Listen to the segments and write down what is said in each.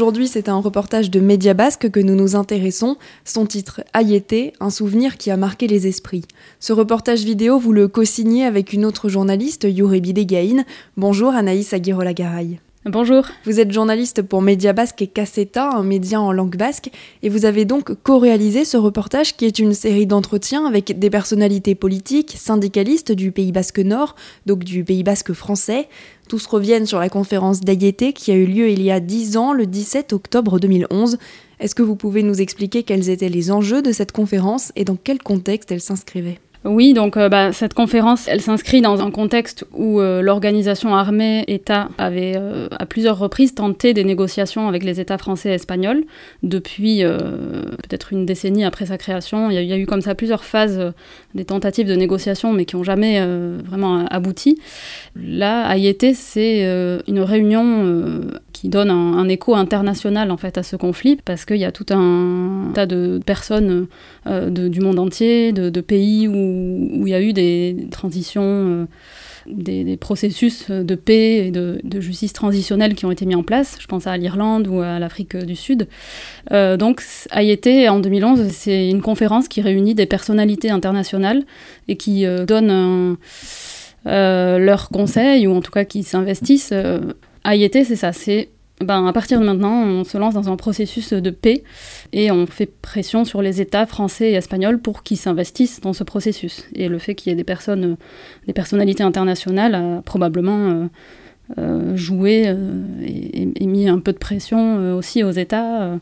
Aujourd'hui, c'est un reportage de Média Basque que nous nous intéressons. Son titre Ayete, un souvenir qui a marqué les esprits. Ce reportage vidéo, vous le co-signez avec une autre journaliste, Yorebi Degaïn. Bonjour Anaïs Aguirre-Lagaraï. Bonjour. Vous êtes journaliste pour Média Basque et Caseta, un média en langue basque, et vous avez donc co-réalisé ce reportage qui est une série d'entretiens avec des personnalités politiques, syndicalistes du Pays Basque Nord, donc du Pays Basque français. Tous reviennent sur la conférence d'Ayete qui a eu lieu il y a 10 ans, le 17 octobre 2011. Est-ce que vous pouvez nous expliquer quels étaient les enjeux de cette conférence et dans quel contexte elle s'inscrivait? Oui, donc euh, bah, cette conférence, elle s'inscrit dans un contexte où euh, l'organisation armée État avait euh, à plusieurs reprises tenté des négociations avec les États français et espagnols depuis peut-être une décennie après sa création. Il y, a, eu comme ça plusieurs phases des tentatives de négociation, mais qui n'ont jamais vraiment abouti. Là, Ayete, c'est une réunion qui donne un, un, écho international en fait à ce conflit parce qu'il y a tout un tas de personnes de, du monde entier, de, pays où, il y a eu des transitions, euh, des, processus de paix et de, justice transitionnelle qui ont été mis en place. Je pense à l'Irlande ou à l'Afrique du Sud. Euh, donc Ayete en 2011, c'est une conférence qui réunit des personnalités internationales et qui euh, donne un, leurs conseils ou en tout cas qui s'investissent Ayete, c'est ça, c'est ben, à partir de maintenant, on se lance dans un processus de paix et on fait pression sur les États français et espagnols pour qu'ils s'investissent dans ce processus. Et le fait qu'il y ait des personnes, des personnalités internationales a probablement euh, euh, joué euh, et, mis un peu de pression aussi aux États.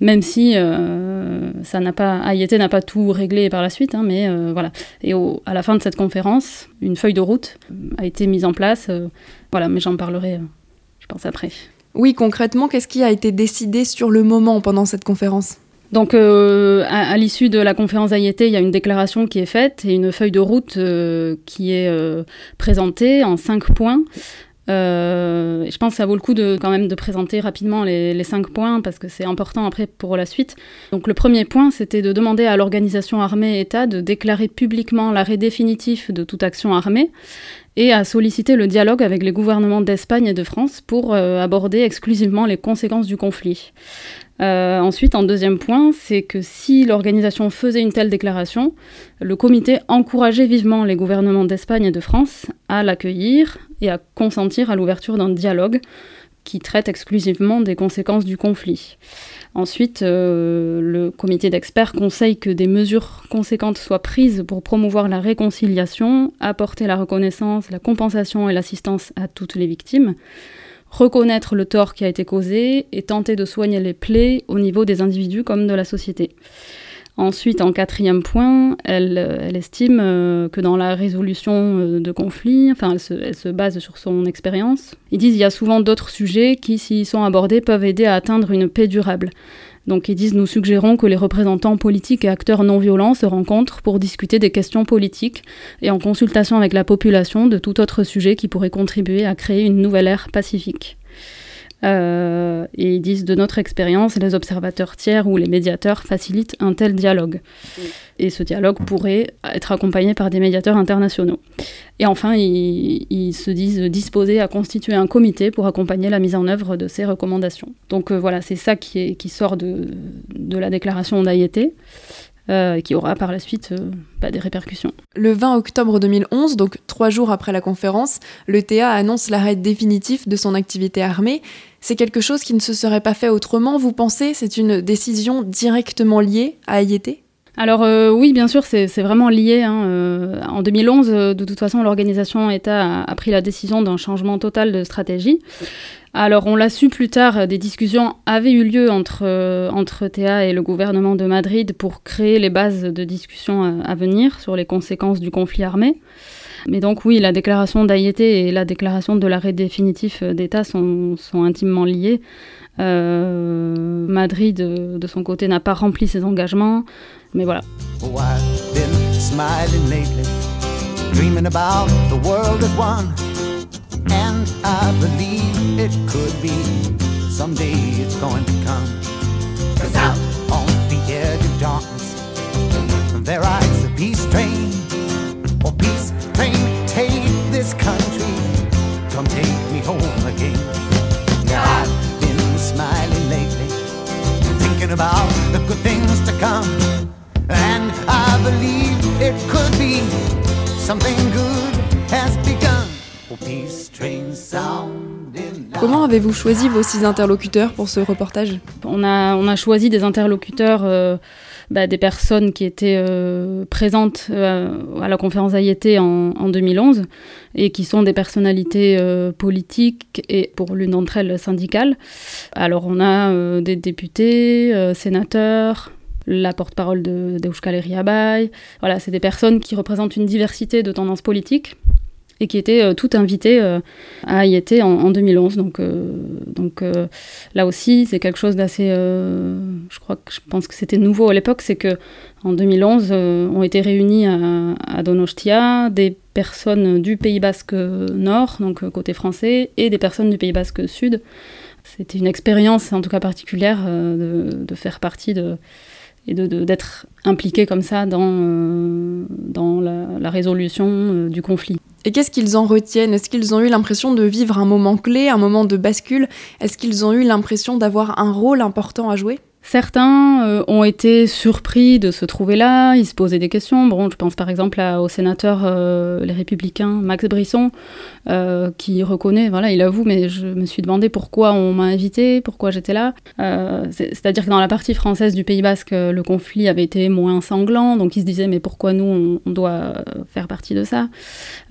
Même si ça n'a pas, n'a pas tout réglé par la suite, hein, mais voilà. Et au, à la fin de cette conférence, une feuille de route a été mise en place. Voilà, mais j'en parlerai, je pense, après. Oui, concrètement, qu'est-ce qui a été décidé sur le moment pendant cette conférence? Donc, euh, à, l'issue de la conférence Ayete, il y a une déclaration qui est faite et une feuille de route euh, qui est euh, présentée en cinq points. Euh, je pense que ça vaut le coup de quand même de présenter rapidement les, cinq points parce que c'est important après pour la suite. Donc le premier point, c'était de demander à l'organisation armée État de déclarer publiquement l'arrêt définitif de toute action armée et à solliciter le dialogue avec les gouvernements d'Espagne et de France pour euh, aborder exclusivement les conséquences du conflit. Euh, ensuite, en deuxième point, c'est que si l'organisation faisait une telle déclaration, le comité encourageait vivement les gouvernements d'Espagne et de France à l'accueillir et à consentir à l'ouverture d'un dialogue qui traite exclusivement des conséquences du conflit. Ensuite, euh, le comité d'experts conseille que des mesures conséquentes soient prises pour promouvoir la réconciliation, apporter la reconnaissance, la compensation et l'assistance à toutes les victimes, reconnaître le tort qui a été causé et tenter de soigner les plaies au niveau des individus comme de la société. Ensuite, en quatrième point, elle, elle estime euh, que dans la résolution euh, de conflits, enfin, elle se base sur son expérience. Ils disent qu'il y a souvent d'autres sujets qui, s'ils sont abordés, peuvent aider à atteindre une paix durable. Donc ils disent nous suggérons que les représentants politiques et acteurs non violents se rencontrent pour discuter des questions politiques et en consultation avec la population de tout autre sujet qui pourrait contribuer à créer une nouvelle ère pacifique. Euh, et ils disent de notre expérience, les observateurs tiers ou les médiateurs facilitent un tel dialogue. Oui. Et ce dialogue pourrait être accompagné par des médiateurs internationaux. Et enfin, ils, ils, se disent disposés à constituer un comité pour accompagner la mise en œuvre de ces recommandations. Donc euh, voilà, c'est ça qui, est, qui sort de, de la déclaration d'Ayete. Euh, qui aura par la suite euh, bah, des répercussions. Le 20 octobre 2011, donc trois jours après la conférence, le TA annonce l'arrêt définitif de son activité armée. C'est quelque chose qui ne se serait pas fait autrement, vous pensez? C'est une décision directement liée à Ayete alors euh, oui, bien sûr, c'est vraiment lié. Hein. en 2011, de toute façon, l'organisation État a, pris la décision d'un changement total de stratégie. Alors, on l'a su plus tard, des discussions avaient eu lieu entre, euh, entre Théa et le gouvernement de Madrid pour créer les bases de discussion à, venir sur les conséquences du conflit armé. Mais donc, oui, la déclaration d'Ayete et la déclaration de l'arrêt définitif d'État sont, sont, intimement liées. Euh, Madrid, de son côté, n'a pas rempli ses engagements, mais voilà. This country. Come take me home again. Now I've been smiling lately, thinking about the good things to come. And I believe it could be something good has begun. Comment avez-vous choisi vos six interlocuteurs pour ce reportage? On a, on a choisi des interlocuteurs, euh, bah, des personnes qui étaient euh, présentes euh, à la conférence Ayété en, en, 2011 et qui sont des personnalités politiques et pour l'une d'entre elles syndicales. Alors on a des députés, sénateurs, la porte-parole de d'Euskal Herriabai. Voilà, c'est des personnes qui représentent une diversité de tendances politiques et qui étaient euh, toutes invitées euh, à y être en, 2011. Donc, euh, là aussi, c'est quelque chose d'assez. je pense que c'était nouveau à l'époque, c'est que en 2011 ont été réunis à, Donostia des personnes du Pays Basque Nord, donc côté français, et des personnes du Pays Basque Sud. C'était une expérience, en tout cas particulière, de faire partie de et d'être impliqués comme ça dans, euh, dans la, résolution euh, du conflit. Et qu'est-ce qu'ils en retiennent? Est-ce qu'ils ont eu l'impression de vivre un moment clé, un moment de bascule? Est-ce qu'ils ont eu l'impression d'avoir un rôle important à jouer? Certains euh, ont été surpris de se trouver là, ils se posaient des questions. Bon, je pense par exemple au sénateur euh, Les Républicains, Max Brisson, euh, qui reconnaît, voilà, il avoue, mais je me suis demandé pourquoi on m'a invité, pourquoi j'étais là. C'est-à-dire que dans la partie française du Pays Basque, le conflit avait été moins sanglant, donc il se disait, mais pourquoi nous, on, doit faire partie de ça?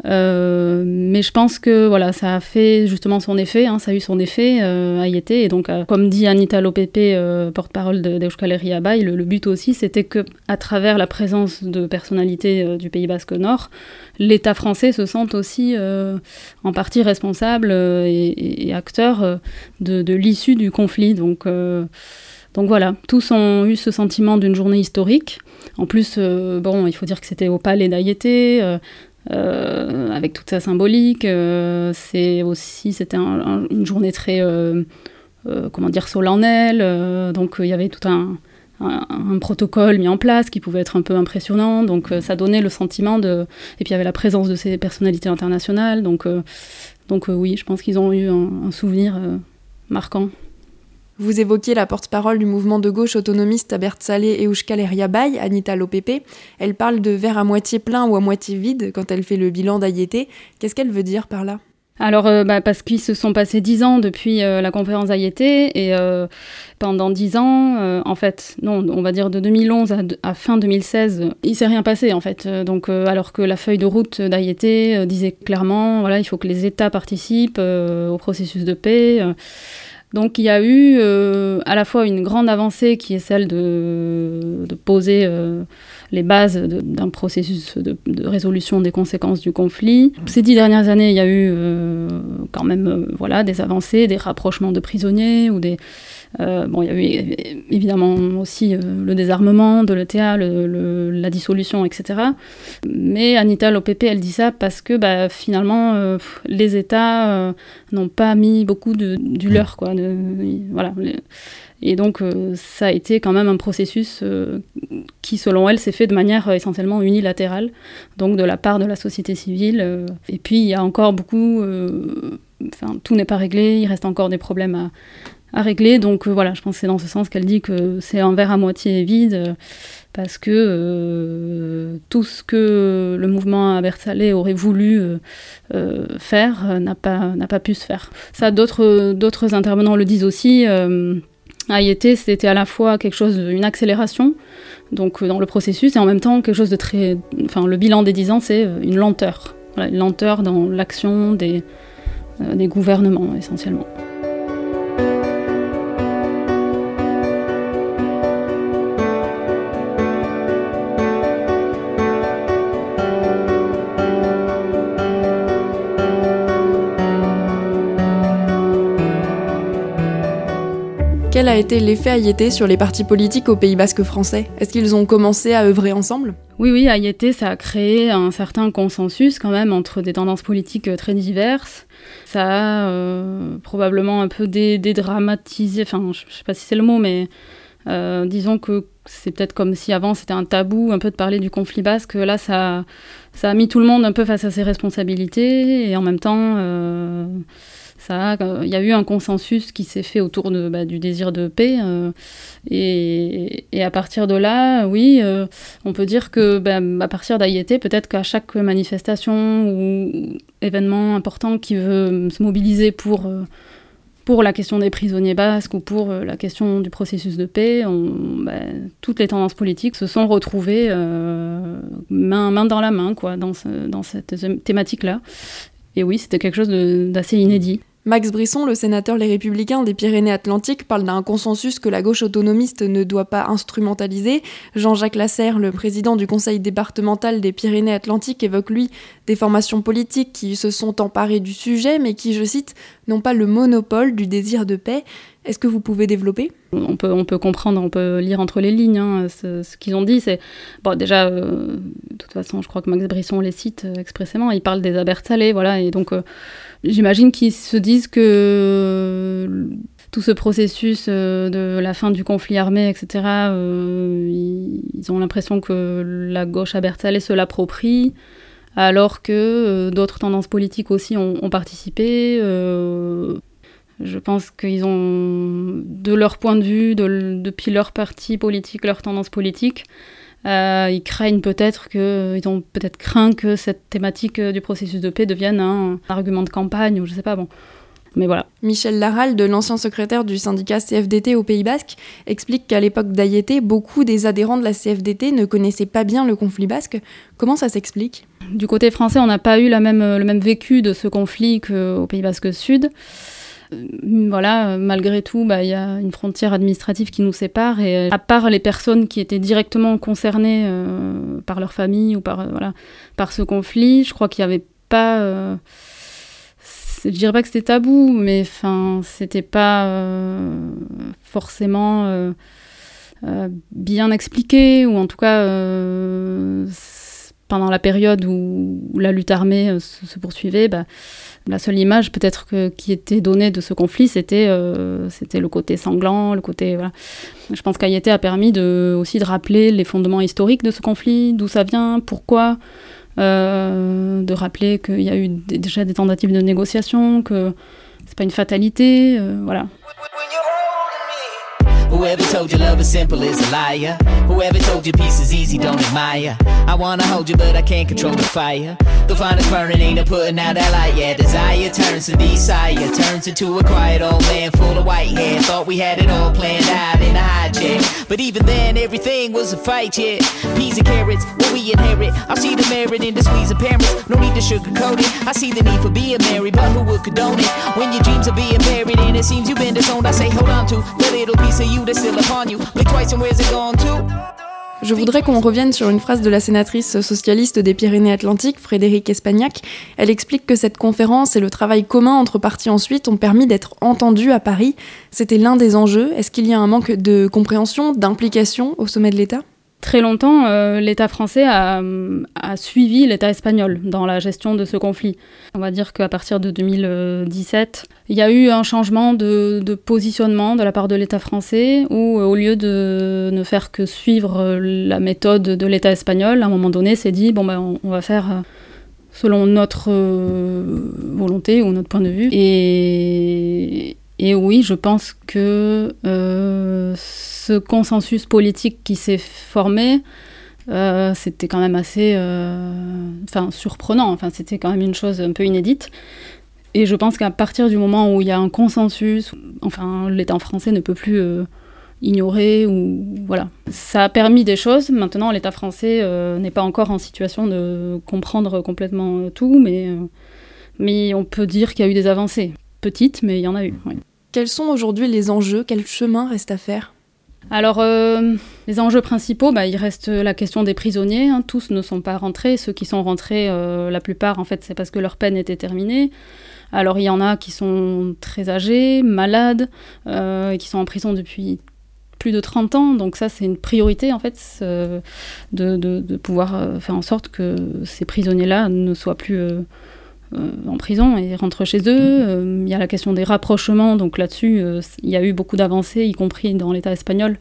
Mais je pense que voilà, ça a fait justement son effet, hein, ça a eu son effet à y et donc, comme dit Anita Lopépé, porte-parole d'Euskal Herria le, but aussi, c'était que à travers la présence de personnalités euh, du Pays Basque Nord, l'État français se sente aussi euh, en partie responsable euh, et, acteur de, l'issue du conflit. Donc, donc voilà, tous ont eu ce sentiment d'une journée historique. En plus, bon, il faut dire que c'était au palais d'Ayété. avec toute sa symbolique, c'est aussi c'était une journée très euh, comment dire, solennel. Euh, donc il y avait tout un, protocole mis en place qui pouvait être un peu impressionnant. Donc euh, ça donnait le sentiment de... Et puis il y avait la présence de ces personnalités internationales. Donc, donc oui, je pense qu'ils ont eu un, souvenir marquant. Vous évoquiez la porte-parole du mouvement de gauche autonomiste à Salé et Oushkal Bay, Anita Lopepe. Elle parle de verre à moitié plein ou à moitié vide quand elle fait le bilan d'Ayété. Qu'est-ce qu'elle veut dire par là? Alors, euh, bah, parce qu'ils se sont passés dix ans depuis euh, la conférence d'Ayété, et euh, pendant dix ans, en fait, non, on va dire de 2011 à, fin 2016, il s'est rien passé, en fait. Donc, alors que la feuille de route d'Ayété disait clairement, voilà, il faut que les États participent au processus de paix. Donc, il y a eu à la fois une grande avancée qui est celle de poser les bases d'un processus de, résolution des conséquences du conflit. Ces dix dernières années, il y a eu euh, quand même euh, voilà, des avancées, des rapprochements de prisonniers ou des... Euh, bon, il y a eu évidemment aussi le désarmement de l'ETA, la dissolution, etc. Mais Anita Lopepe, elle dit ça parce que bah, finalement, les États n'ont pas mis beaucoup de, du leur. Quoi, voilà, et donc, euh, ça a été quand même un processus euh, qui, selon elle, s'est fait de manière euh, essentiellement unilatérale, donc de la part de la société civile. et puis, il y a encore beaucoup. Enfin, tout n'est pas réglé, il reste encore des problèmes à, régler. Donc voilà, je pense que c'est dans ce sens qu'elle dit que c'est un verre à moitié vide parce que tout ce que le mouvement Abertzale aurait voulu faire n'a pas, pas pu se faire. Ça, d'autres intervenants le disent aussi. Ayete, c'était à la fois quelque chose, une accélération, donc dans le processus, et en même temps quelque chose de très. Enfin, le bilan des 10 ans, c'est une lenteur. une lenteur dans l'action des, des gouvernements, essentiellement. Quel a été l'effet Ayete sur les partis politiques au Pays Basque français Est-ce qu'ils ont commencé à œuvrer ensemble? Oui, oui, Ayete, ça a créé un certain consensus quand même entre des tendances politiques très diverses. Ça a euh, probablement un peu dédramatisé, enfin, je sais pas si c'est le mot, mais euh, disons que c'est peut-être comme si avant c'était un tabou un peu de parler du conflit basque. Là, ça, a mis tout le monde un peu face à ses responsabilités et en même temps. Euh, il y a eu un consensus qui s'est fait autour bah, du désir de paix. Euh, et, à partir de là, oui, euh, on peut dire que bah, à partir d'Ayété, peut-être qu'à chaque manifestation ou événement important qui veut se mobiliser pour, euh, pour la question des prisonniers basques ou pour la question du processus de paix, bah, toutes les tendances politiques se sont retrouvées main, dans la main quoi, dans cette thématique-là. Et oui, c'était quelque chose d'assez inédit. Max Brisson, le sénateur Les Républicains des Pyrénées-Atlantiques, parle d'un consensus que la gauche autonomiste ne doit pas instrumentaliser. Jean-Jacques Lasserre, le président du conseil départemental des Pyrénées-Atlantiques, évoque lui des formations politiques qui se sont emparées du sujet, mais qui, je cite, n'ont pas le monopole du désir de paix. Est-ce que vous pouvez développer? On peut, on peut comprendre, on peut lire entre les lignes hein, ce, qu'ils ont dit. C'est déjà, euh, de toute façon, je crois que Max Brisson les cite euh, expressément. Il parle des Abertzale, voilà, et donc euh, J'imagine qu'ils se disent que tout ce processus de la fin du conflit armé, etc., ils ont l'impression que la gauche à Berthallet se l'approprie, alors que euh, d'autres tendances politiques aussi ont, participé. je pense qu'ils ont, de leur point de vue, depuis leur parti politique, leur tendance politique, euh, ils craignent peut-être que, ils ont peut-être craint que cette thématique euh, du processus de paix devienne un argument de campagne ou je sais pas. Bon, mais voilà. Michel Laral, de l'ancien secrétaire du syndicat CFDT au Pays Basque, explique qu'à l'époque d'Ayété, beaucoup des adhérents de la CFDT ne connaissaient pas bien le conflit basque. Comment ça s'explique? Du côté français, on n'a pas eu la même, le même vécu de ce conflit qu'au Pays Basque Sud. Euh, voilà, malgré tout, bah, il y a une frontière administrative qui nous sépare. Et euh, à part les personnes qui étaient directement concernées euh, par leur famille ou par, voilà, par ce conflit, je crois qu'il n'y avait pas. Je dirais pas que c'était tabou, mais enfin, c'était pas forcément bien expliqué, ou en tout cas pendant la période où, la lutte armée se, poursuivait, bah, la seule image peut-être qui était donnée de ce conflit, c'était euh, c'était le côté sanglant, le côté. Je pense qu'Ayete a permis aussi de rappeler les fondements historiques de ce conflit, d'où ça vient, pourquoi, euh, de rappeler qu'il y a eu déjà des tentatives de négociation, que c'est pas une fatalité, euh, voilà. Whoever told you love is simple is a liar. Whoever told you peace is easy, don't admire. I wanna hold you, but I can't control the fire. The finest burning ain't a putting out that light. Yeah, desire turns to desire, turns into a quiet old man full of white hair. Thought we had it all planned out in a hijack. But even then, everything was a fight, yeah. Peas and carrots, what we inherit. I see the merit in the squeeze of parents. No need to sugarcoat it. I see the need for being married, but who would condone it? When your dreams are being buried and it seems you've been disowned, I say hold on to the little piece of you je voudrais qu'on revienne sur une phrase de la sénatrice socialiste des Pyrénées-Atlantiques, Frédéric Espagnac. Elle explique que cette conférence et le travail commun entre partis ensuite ont permis d'être entendus à Paris. C'était l'un des enjeux. Est-ce qu'il y a un manque de compréhension, d'implication au sommet de l'État? Très longtemps, euh, l'État français a, suivi l'État espagnol dans la gestion de ce conflit. On va dire qu'à partir de 2017, il y a eu un changement de, positionnement de la part de l'État français, où euh, au lieu de ne faire que suivre euh, la méthode de l'État espagnol, à un moment donné, c'est dit, bon, ben, on, va faire selon notre volonté ou notre point de vue. Et Et oui, je pense que ce consensus politique qui s'est formé, c'était quand même assez enfin, surprenant, enfin, c'était quand même une chose un peu inédite. Et je pense qu'à partir du moment où il y a un consensus, enfin, l'État français ne peut plus euh, ignorer ou voilà. Ça a permis des choses. Maintenant, l'État français euh, n'est pas encore en situation de comprendre complètement euh, tout, mais, mais on peut dire qu'il y a eu des avancées. Petites, mais il y en a eu. Quels sont aujourd'hui les enjeux? Quel chemin reste à faire? Alors, les enjeux principaux, bah, il reste la question des prisonniers. Hein. Tous ne sont pas rentrés. Ceux qui sont rentrés, la plupart, en fait, c'est parce que leur peine était terminée. Alors il y en a qui sont très âgés, malades, euh, et qui sont en prison depuis plus de 30 ans. Donc ça, c'est une priorité, en fait, de, de, pouvoir euh, faire en sorte que ces prisonniers-là ne soient plus euh, en prison et rentrent chez eux. Il y a la question des rapprochements. Donc là-dessus, il y a eu beaucoup d'avancées, y compris dans l'État espagnol,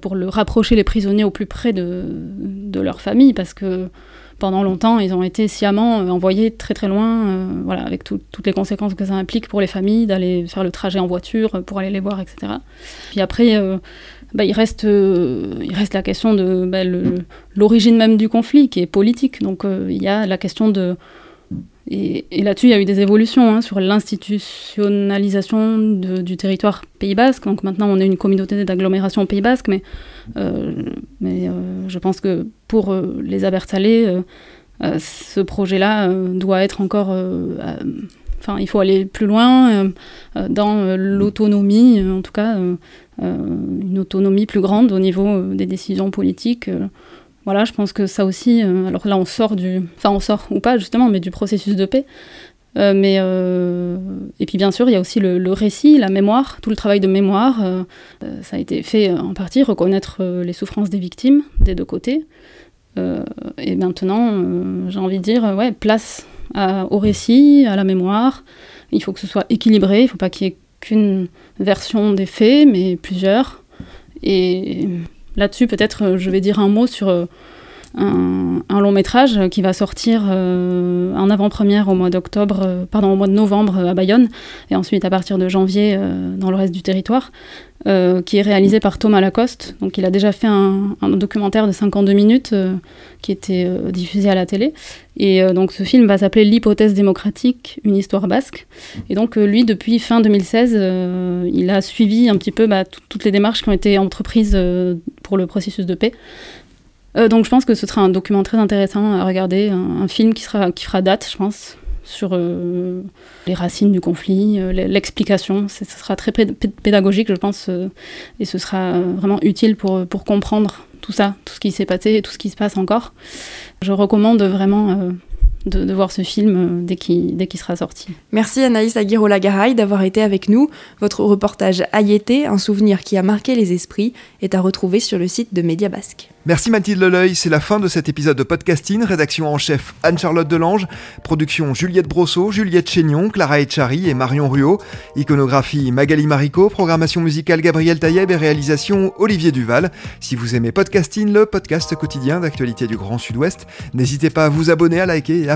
pour le rapprocher les prisonniers au plus près de, de leur famille, parce que pendant longtemps, ils ont été sciemment euh, envoyés très très loin, euh, voilà, avec toutes les conséquences que ça implique pour les familles, d'aller faire le trajet en voiture pour aller les voir, etc. Puis après, euh, bah, il, reste, il reste la question de bah, l'origine même du conflit, qui est politique. Donc il y a la question de et, là-dessus, il y a eu des évolutions hein, sur l'institutionnalisation du territoire Pays Basque. Donc maintenant, on est une communauté d'agglomération Pays Basque, mais, euh, euh, je pense que pour euh, les Abertzalais, ce projet-là doit être encore. Enfin, il faut aller plus loin dans l'autonomie, en tout cas, une autonomie plus grande au niveau des décisions politiques. Voilà, je pense que ça aussi, euh, alors là on sort du, enfin on sort ou pas justement, mais du processus de paix. Euh, mais euh, et puis bien sûr, il y a aussi le, récit, la mémoire, tout le travail de mémoire. ça a été fait en partie, reconnaître les souffrances des victimes des deux côtés. et maintenant, j'ai envie de dire, ouais, place au récit, à la mémoire. Il faut que ce soit équilibré, il ne faut pas qu'il y ait qu'une version des faits, mais plusieurs. Et Là-dessus, peut-être, euh, je vais dire un mot sur euh, un, long métrage qui va sortir euh, en avant-première au mois d'octobre, pardon, au mois de novembre à Bayonne, et ensuite à partir de janvier dans le reste du territoire, qui est réalisé par Thomas Lacoste. Donc, il a déjà fait un, documentaire de 52 minutes qui était diffusé à la télé. Et donc, ce film va s'appeler L'hypothèse démocratique, une histoire basque. Et donc, lui, depuis fin 2016, il a suivi un petit peu bah, toutes les démarches qui ont été entreprises pour le processus de paix. Euh, donc je pense que ce sera un document très intéressant à regarder, un, film qui, sera, qui fera date, je pense, sur euh, les racines du conflit, euh, l'explication. Ce sera très pédagogique, je pense, et ce sera vraiment utile pour, pour comprendre tout ça, tout ce qui s'est passé et tout ce qui se passe encore. Je recommande vraiment de, voir ce film dès qu'il sera sorti. Merci Anaïs Aguirre-Lagaray d'avoir été avec nous. Votre reportage Ayété, un souvenir qui a marqué les esprits, est à retrouver sur le site de Média Basque. Merci Mathilde Leleuil, c'est la fin de cet épisode de podcasting. Rédaction en chef Anne-Charlotte Delange, production Juliette Brosseau, Juliette Chénion, Clara Echari et Marion Ruot, iconographie Magali Marico, programmation musicale Gabriel Taïeb et réalisation Olivier Duval. Si vous aimez podcasting, le podcast quotidien d'actualité du Grand Sud-Ouest, n'hésitez pas à vous abonner, à liker et à